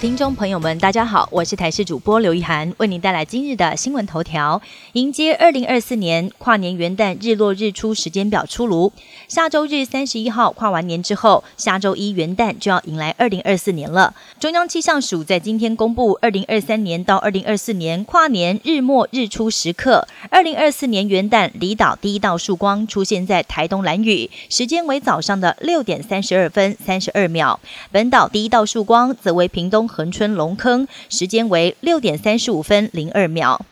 听众朋友们，大家好，我是台视主播刘一涵，为您带来今日的新闻头条。迎接二零二四年跨年元旦日落日出时间表出炉，下周日三十一号跨完年之后，下周一元旦就要迎来二零二四年了。中央气象署在今天公布二零二三年到二零二四年跨年日末日出时刻，二零二四年元旦离岛第一道曙光出现在台东兰屿，时间为早上的六点三十二分三十二秒。本岛第一道曙光则为屏东。恒春龙坑时间为六点三十五分零二秒，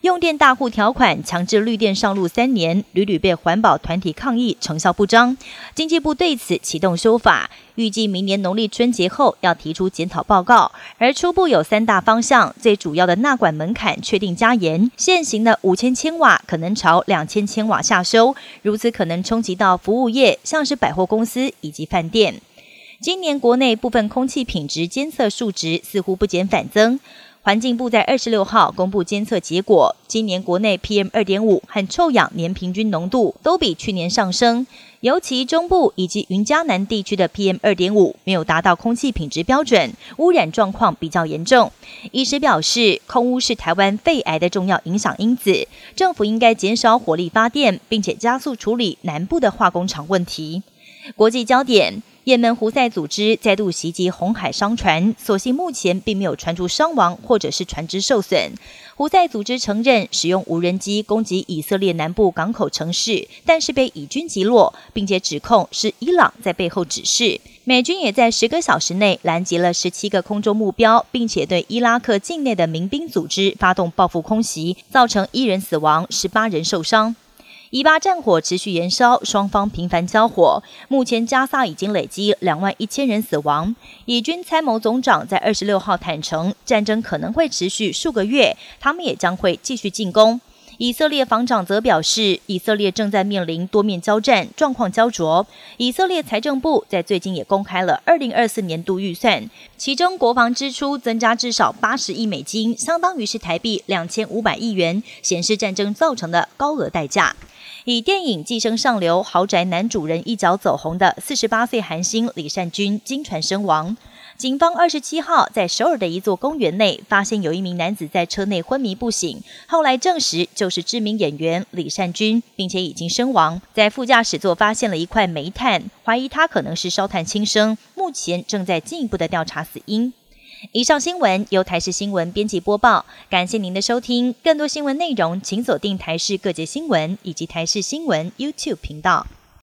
用电大户条款强制绿电上路三年，屡屡被环保团体抗议成效不彰。经济部对此启动修法，预计明年农历春节后要提出检讨报告。而初步有三大方向，最主要的纳管门槛确定加严，现行的五千千瓦可能朝两千千瓦下修，如此可能冲击到服务业，像是百货公司以及饭店。今年国内部分空气品质监测数值似乎不减反增。环境部在二十六号公布监测结果，今年国内 PM 二点五和臭氧年平均浓度都比去年上升，尤其中部以及云嘉南地区的 PM 二点五没有达到空气品质标准，污染状况比较严重。医师表示，空污是台湾肺癌的重要影响因子，政府应该减少火力发电，并且加速处理南部的化工厂问题。国际焦点。也门胡塞组织再度袭击红海商船，所幸目前并没有传出伤亡或者是船只受损。胡塞组织承认使用无人机攻击以色列南部港口城市，但是被以军击落，并且指控是伊朗在背后指示。美军也在十个小时内拦截了十七个空中目标，并且对伊拉克境内的民兵组织发动报复空袭，造成一人死亡，十八人受伤。以巴战火持续延烧，双方频繁交火。目前加萨已经累积两万一千人死亡。以军参谋总长在二十六号坦诚，战争可能会持续数个月，他们也将会继续进攻。以色列防长则表示，以色列正在面临多面交战，状况焦灼。以色列财政部在最近也公开了二零二四年度预算，其中国防支出增加至少八十亿美金，相当于是台币两千五百亿元，显示战争造成的高额代价。以电影《寄生上流》豪宅男主人一脚走红的四十八岁韩星李善均，经传身亡。警方二十七号在首尔的一座公园内发现有一名男子在车内昏迷不醒，后来证实就是知名演员李善均，并且已经身亡。在副驾驶座发现了一块煤炭，怀疑他可能是烧炭轻生，目前正在进一步的调查死因。以上新闻由台视新闻编辑播报，感谢您的收听。更多新闻内容请锁定台视各界新闻以及台视新闻 YouTube 频道。